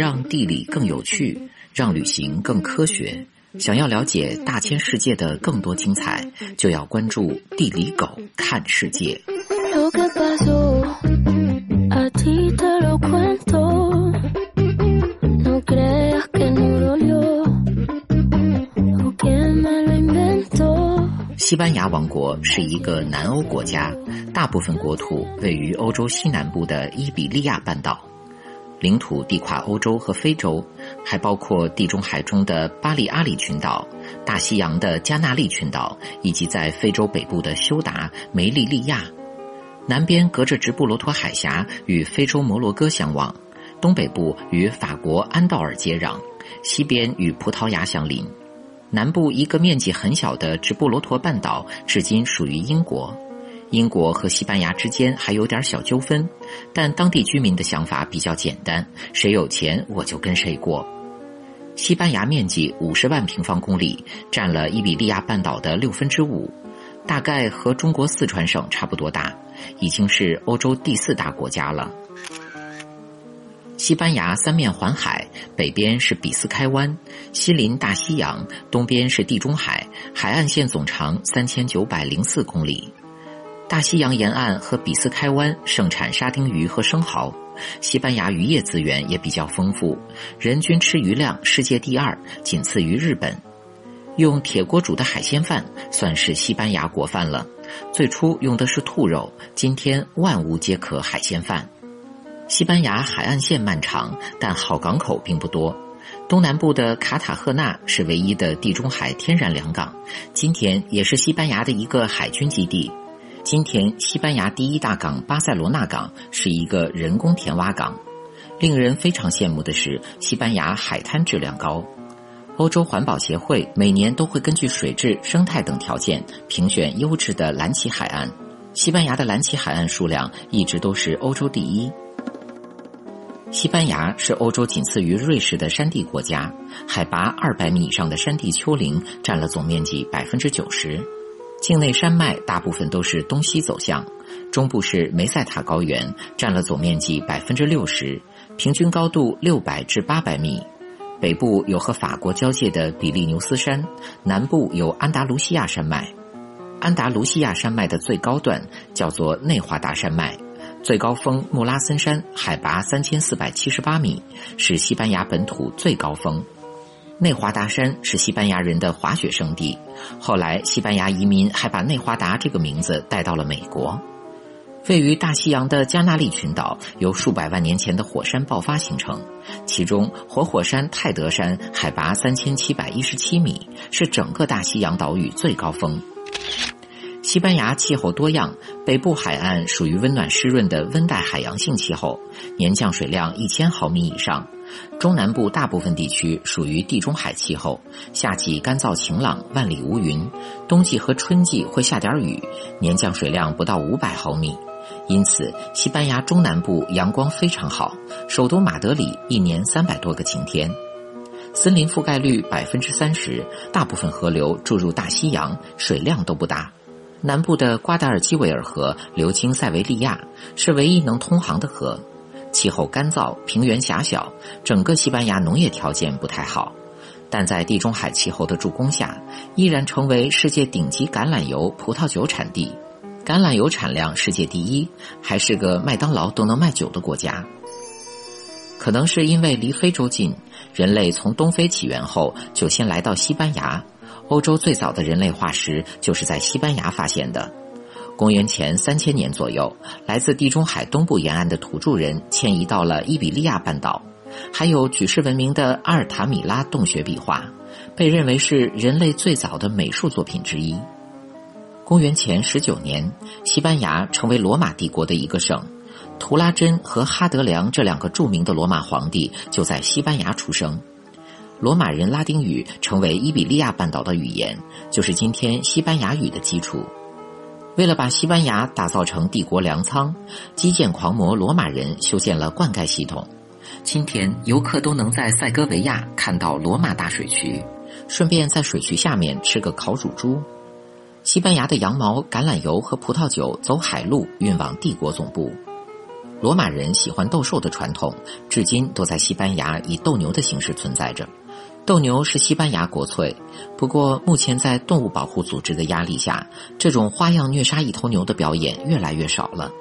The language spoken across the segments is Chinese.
让地理更有趣，让旅行更科学。想要了解大千世界的更多精彩，就要关注地理狗看世界。西班牙王国是一个南欧国家，大部分国土位于欧洲西南部的伊比利亚半岛。领土地跨欧洲和非洲，还包括地中海中的巴利阿里群岛、大西洋的加纳利群岛，以及在非洲北部的休达、梅利利亚。南边隔着直布罗陀海峡与非洲摩洛哥相望，东北部与法国安道尔接壤，西边与葡萄牙相邻。南部一个面积很小的直布罗陀半岛，至今属于英国。英国和西班牙之间还有点小纠纷，但当地居民的想法比较简单：谁有钱我就跟谁过。西班牙面积五十万平方公里，占了伊比利亚半岛的六分之五，大概和中国四川省差不多大，已经是欧洲第四大国家了。西班牙三面环海，北边是比斯开湾，西临大西洋，东边是地中海，海岸线总长三千九百零四公里。大西洋沿岸和比斯开湾盛产沙丁鱼和生蚝，西班牙渔业资源也比较丰富，人均吃鱼量世界第二，仅次于日本。用铁锅煮的海鲜饭算是西班牙国饭了，最初用的是兔肉，今天万物皆可海鲜饭。西班牙海岸线漫长，但好港口并不多。东南部的卡塔赫纳是唯一的地中海天然良港，今天也是西班牙的一个海军基地。今天，西班牙第一大港巴塞罗那港是一个人工填挖港。令人非常羡慕的是，西班牙海滩质量高。欧洲环保协会每年都会根据水质、生态等条件评选优质的蓝鳍海岸。西班牙的蓝鳍海岸数量一直都是欧洲第一。西班牙是欧洲仅次于瑞士的山地国家，海拔二百米以上的山地丘陵占了总面积百分之九十。境内山脉大部分都是东西走向，中部是梅塞塔高原，占了总面积百分之六十，平均高度六百至八百米。北部有和法国交界的比利牛斯山，南部有安达卢西亚山脉。安达卢西亚山脉的最高段叫做内华达山脉，最高峰穆拉森山海拔三千四百七十八米，是西班牙本土最高峰。内华达山是西班牙人的滑雪圣地，后来西班牙移民还把内华达这个名字带到了美国。位于大西洋的加纳利群岛由数百万年前的火山爆发形成，其中活火山泰德山海拔三千七百一十七米，是整个大西洋岛屿最高峰。西班牙气候多样，北部海岸属于温暖湿润的温带海洋性气候，年降水量一千毫米以上。中南部大部分地区属于地中海气候，夏季干燥晴朗，万里无云；冬季和春季会下点雨，年降水量不到五百毫米。因此，西班牙中南部阳光非常好，首都马德里一年三百多个晴天。森林覆盖率百分之三十，大部分河流注入大西洋，水量都不大。南部的瓜达尔基维尔河流经塞维利亚，是唯一能通航的河。气候干燥，平原狭小，整个西班牙农业条件不太好，但在地中海气候的助攻下，依然成为世界顶级橄榄油、葡萄酒产地。橄榄油产量世界第一，还是个麦当劳都能卖酒的国家。可能是因为离非洲近，人类从东非起源后就先来到西班牙。欧洲最早的人类化石就是在西班牙发现的。公元前三千年左右，来自地中海东部沿岸的土著人迁移到了伊比利亚半岛。还有举世闻名的阿尔塔米拉洞穴壁画，被认为是人类最早的美术作品之一。公元前十九年，西班牙成为罗马帝国的一个省。图拉真和哈德良这两个著名的罗马皇帝就在西班牙出生。罗马人拉丁语成为伊比利亚半岛的语言，就是今天西班牙语的基础。为了把西班牙打造成帝国粮仓，基建狂魔罗马人修建了灌溉系统。今天游客都能在塞戈维亚看到罗马大水渠，顺便在水渠下面吃个烤乳猪。西班牙的羊毛、橄榄油和葡萄酒走海路运往帝国总部。罗马人喜欢斗兽的传统，至今都在西班牙以斗牛的形式存在着。斗牛是西班牙国粹，不过目前在动物保护组织的压力下，这种花样虐杀一头牛的表演越来越少了。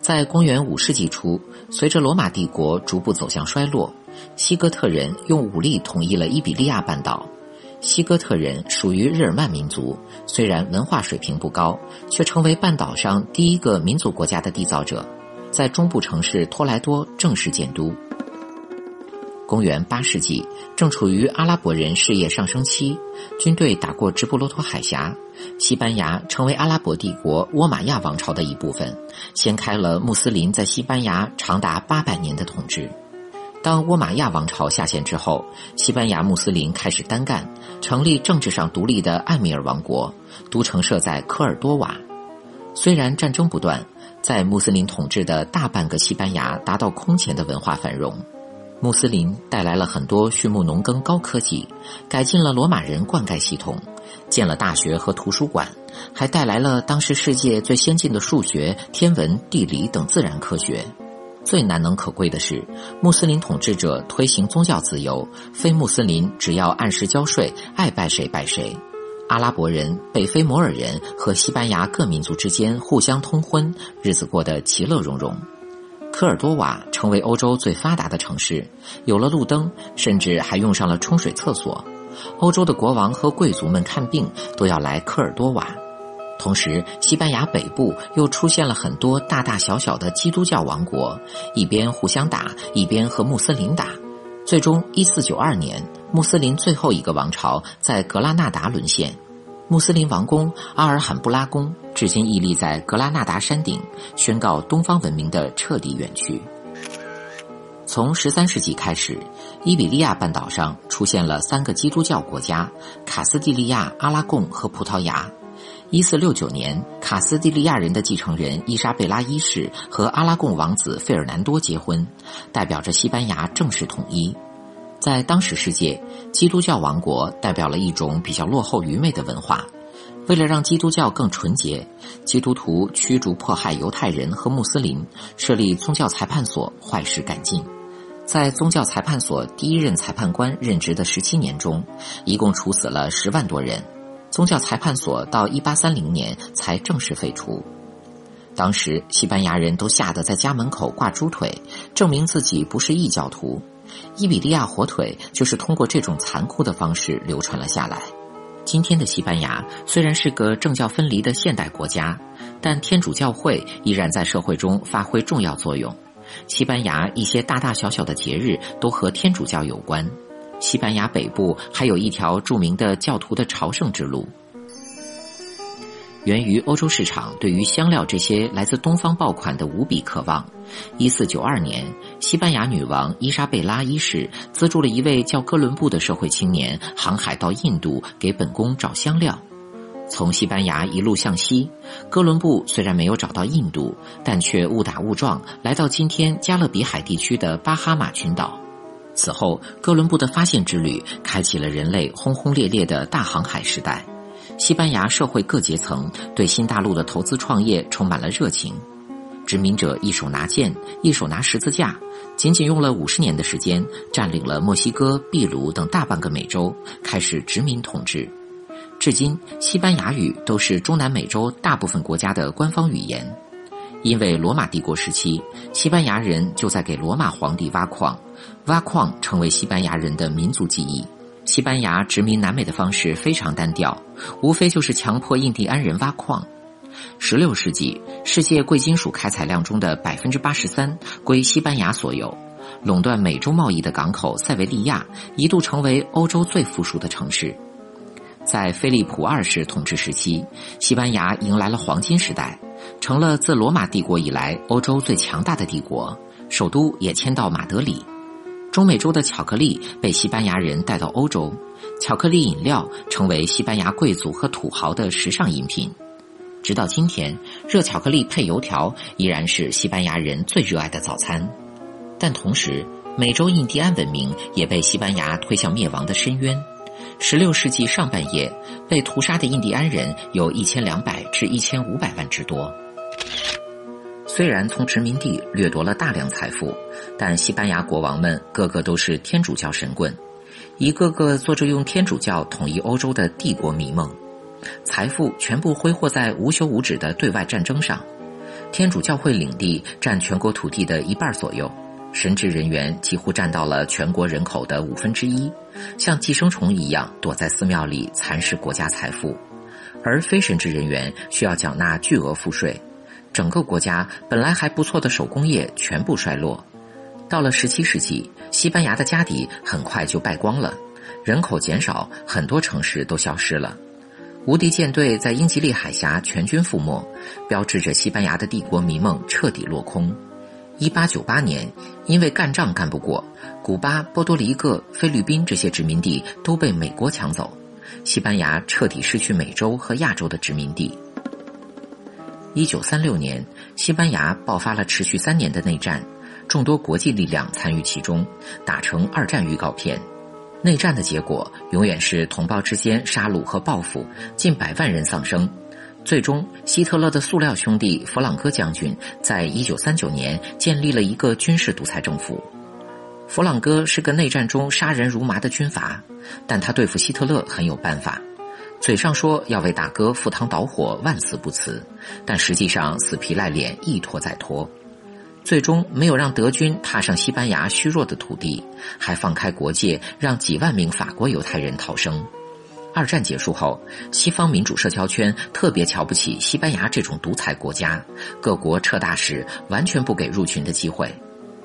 在公元五世纪初，随着罗马帝国逐步走向衰落，西哥特人用武力统一了伊比利亚半岛。西哥特人属于日耳曼民族，虽然文化水平不高，却成为半岛上第一个民族国家的缔造者，在中部城市托莱多正式建都。公元八世纪，正处于阿拉伯人事业上升期，军队打过直布罗陀海峡，西班牙成为阿拉伯帝国倭马亚王朝的一部分，掀开了穆斯林在西班牙长达八百年的统治。当倭马亚王朝下线之后，西班牙穆斯林开始单干，成立政治上独立的艾米尔王国，都城设在科尔多瓦。虽然战争不断，在穆斯林统治的大半个西班牙达到空前的文化繁荣。穆斯林带来了很多畜牧农耕高科技，改进了罗马人灌溉系统，建了大学和图书馆，还带来了当时世界最先进的数学、天文、地理等自然科学。最难能可贵的是，穆斯林统治者推行宗教自由，非穆斯林只要按时交税，爱拜谁拜谁。阿拉伯人、北非摩尔人和西班牙各民族之间互相通婚，日子过得其乐融融。科尔多瓦成为欧洲最发达的城市，有了路灯，甚至还用上了冲水厕所。欧洲的国王和贵族们看病都要来科尔多瓦。同时，西班牙北部又出现了很多大大小小的基督教王国，一边互相打，一边和穆斯林打。最终，一四九二年，穆斯林最后一个王朝在格拉纳达沦陷。穆斯林王宫阿尔罕布拉宫至今屹立在格拉纳达山顶，宣告东方文明的彻底远去。从十三世纪开始，伊比利亚半岛上出现了三个基督教国家：卡斯蒂利亚、阿拉贡和葡萄牙。一四六九年，卡斯蒂利亚人的继承人伊莎贝拉一世和阿拉贡王子费尔南多结婚，代表着西班牙正式统一。在当时世界，基督教王国代表了一种比较落后愚昧的文化。为了让基督教更纯洁，基督徒驱逐迫害犹太人和穆斯林，设立宗教裁判所，坏事干尽。在宗教裁判所第一任裁判官任职的十七年中，一共处死了十万多人。宗教裁判所到一八三零年才正式废除。当时西班牙人都吓得在家门口挂猪腿，证明自己不是异教徒。伊比利亚火腿就是通过这种残酷的方式流传了下来。今天的西班牙虽然是个政教分离的现代国家，但天主教会依然在社会中发挥重要作用。西班牙一些大大小小的节日都和天主教有关。西班牙北部还有一条著名的教徒的朝圣之路。源于欧洲市场对于香料这些来自东方爆款的无比渴望。一四九二年，西班牙女王伊莎贝拉一世资助了一位叫哥伦布的社会青年航海到印度给本宫找香料。从西班牙一路向西，哥伦布虽然没有找到印度，但却误打误撞来到今天加勒比海地区的巴哈马群岛。此后，哥伦布的发现之旅开启了人类轰轰烈烈的大航海时代。西班牙社会各阶层对新大陆的投资创业充满了热情，殖民者一手拿剑，一手拿十字架，仅仅用了五十年的时间，占领了墨西哥、秘鲁等大半个美洲，开始殖民统治。至今，西班牙语都是中南美洲大部分国家的官方语言。因为罗马帝国时期，西班牙人就在给罗马皇帝挖矿，挖矿成为西班牙人的民族记忆。西班牙殖民南美的方式非常单调，无非就是强迫印第安人挖矿。十六世纪，世界贵金属开采量中的百分之八十三归西班牙所有，垄断美洲贸易的港口塞维利亚一度成为欧洲最富庶的城市。在菲利普二世统治时期，西班牙迎来了黄金时代，成了自罗马帝国以来欧洲最强大的帝国，首都也迁到马德里。中美洲的巧克力被西班牙人带到欧洲，巧克力饮料成为西班牙贵族和土豪的时尚饮品。直到今天，热巧克力配油条依然是西班牙人最热爱的早餐。但同时，美洲印第安文明也被西班牙推向灭亡的深渊。十六世纪上半叶，被屠杀的印第安人有一千两百至一千五百万之多。虽然从殖民地掠夺了大量财富，但西班牙国王们个个都是天主教神棍，一个个做着用天主教统一欧洲的帝国迷梦，财富全部挥霍在无休无止的对外战争上。天主教会领地占全国土地的一半左右，神职人员几乎占到了全国人口的五分之一，像寄生虫一样躲在寺庙里蚕食国家财富，而非神职人员需要缴纳巨额赋税。整个国家本来还不错的手工业全部衰落，到了十七世纪，西班牙的家底很快就败光了，人口减少，很多城市都消失了。无敌舰队在英吉利海峡全军覆没，标志着西班牙的帝国迷梦彻底落空。一八九八年，因为干仗干不过，古巴、波多黎各、菲律宾这些殖民地都被美国抢走，西班牙彻底失去美洲和亚洲的殖民地。一九三六年，西班牙爆发了持续三年的内战，众多国际力量参与其中，打成二战预告片。内战的结果永远是同胞之间杀戮和报复，近百万人丧生。最终，希特勒的塑料兄弟弗朗哥将军在一九三九年建立了一个军事独裁政府。弗朗哥是个内战中杀人如麻的军阀，但他对付希特勒很有办法。嘴上说要为大哥赴汤蹈火，万死不辞，但实际上死皮赖脸，一拖再拖，最终没有让德军踏上西班牙虚弱的土地，还放开国界，让几万名法国犹太人逃生。二战结束后，西方民主社交圈特别瞧不起西班牙这种独裁国家，各国撤大使完全不给入群的机会。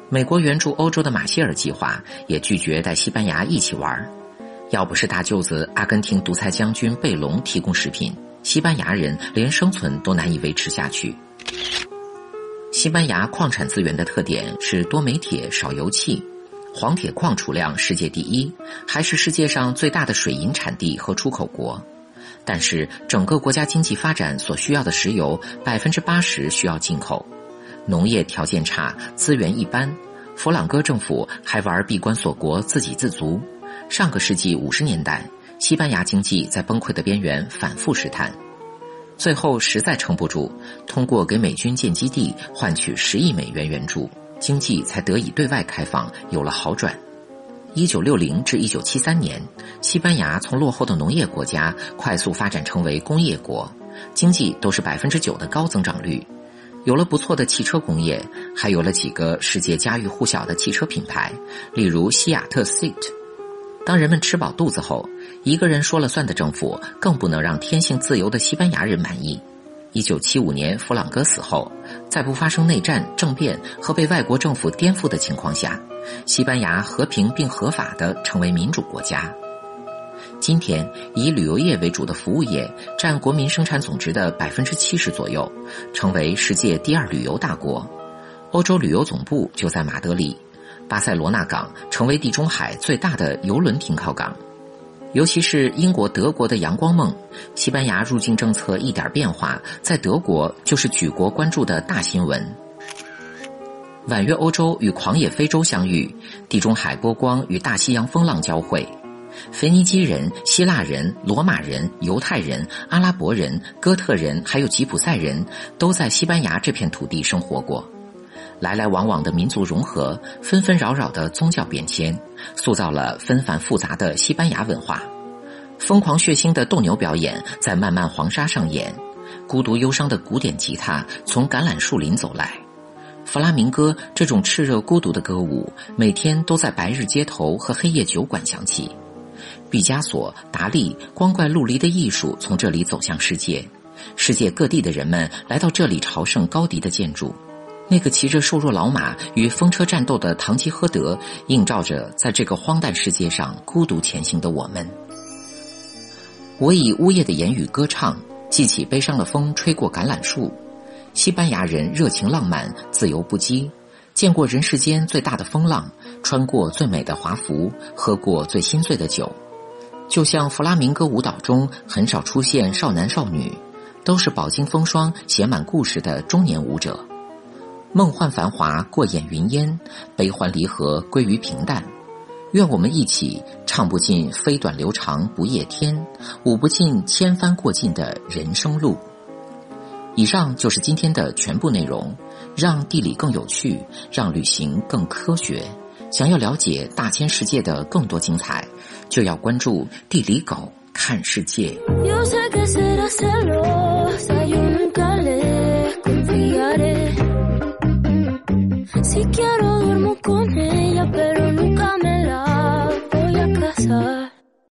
美国援助欧洲的马歇尔计划也拒绝带西班牙一起玩。要不是大舅子阿根廷独裁将军贝隆提供食品，西班牙人连生存都难以维持下去。西班牙矿产资源的特点是多煤铁少油气，黄铁矿储量世界第一，还是世界上最大的水银产地和出口国。但是整个国家经济发展所需要的石油百分之八十需要进口，农业条件差，资源一般。弗朗哥政府还玩闭关锁国，自给自足。上个世纪五十年代，西班牙经济在崩溃的边缘反复试探，最后实在撑不住，通过给美军建基地换取十亿美元援助，经济才得以对外开放，有了好转。一九六零至一九七三年，西班牙从落后的农业国家快速发展成为工业国，经济都是百分之九的高增长率，有了不错的汽车工业，还有了几个世界家喻户晓的汽车品牌，例如西雅特 Seat。当人们吃饱肚子后，一个人说了算的政府更不能让天性自由的西班牙人满意。一九七五年弗朗哥死后，在不发生内战、政变和被外国政府颠覆的情况下，西班牙和平并合法的成为民主国家。今天，以旅游业为主的服务业占国民生产总值的百分之七十左右，成为世界第二旅游大国。欧洲旅游总部就在马德里。巴塞罗那港成为地中海最大的邮轮停靠港，尤其是英国、德国的阳光梦，西班牙入境政策一点变化，在德国就是举国关注的大新闻。婉约欧洲与狂野非洲相遇，地中海波光与大西洋风浪交汇，腓尼基人、希腊人、罗马人、犹太人、阿拉伯人、哥特人，还有吉普赛人都在西班牙这片土地生活过。来来往往的民族融合，纷纷扰扰的宗教变迁，塑造了纷繁复杂的西班牙文化。疯狂血腥的斗牛表演在漫漫黄沙上演，孤独忧伤的古典吉他从橄榄树林走来。弗拉明戈这种炽热孤独的歌舞，每天都在白日街头和黑夜酒馆响起。毕加索、达利光怪陆离的艺术从这里走向世界，世界各地的人们来到这里朝圣高迪的建筑。那个骑着瘦弱老马与风车战斗的堂吉诃德，映照着在这个荒诞世界上孤独前行的我们。我以呜咽的言语歌唱，记起悲伤的风吹过橄榄树。西班牙人热情浪漫，自由不羁，见过人世间最大的风浪，穿过最美的华服，喝过最心醉的酒。就像弗拉明戈舞蹈中很少出现少男少女，都是饱经风霜、写满故事的中年舞者。梦幻繁华过眼云烟，悲欢离合归于平淡。愿我们一起唱不尽飞短流长不夜天，舞不尽千帆过尽的人生路。以上就是今天的全部内容。让地理更有趣，让旅行更科学。想要了解大千世界的更多精彩，就要关注地理狗看世界。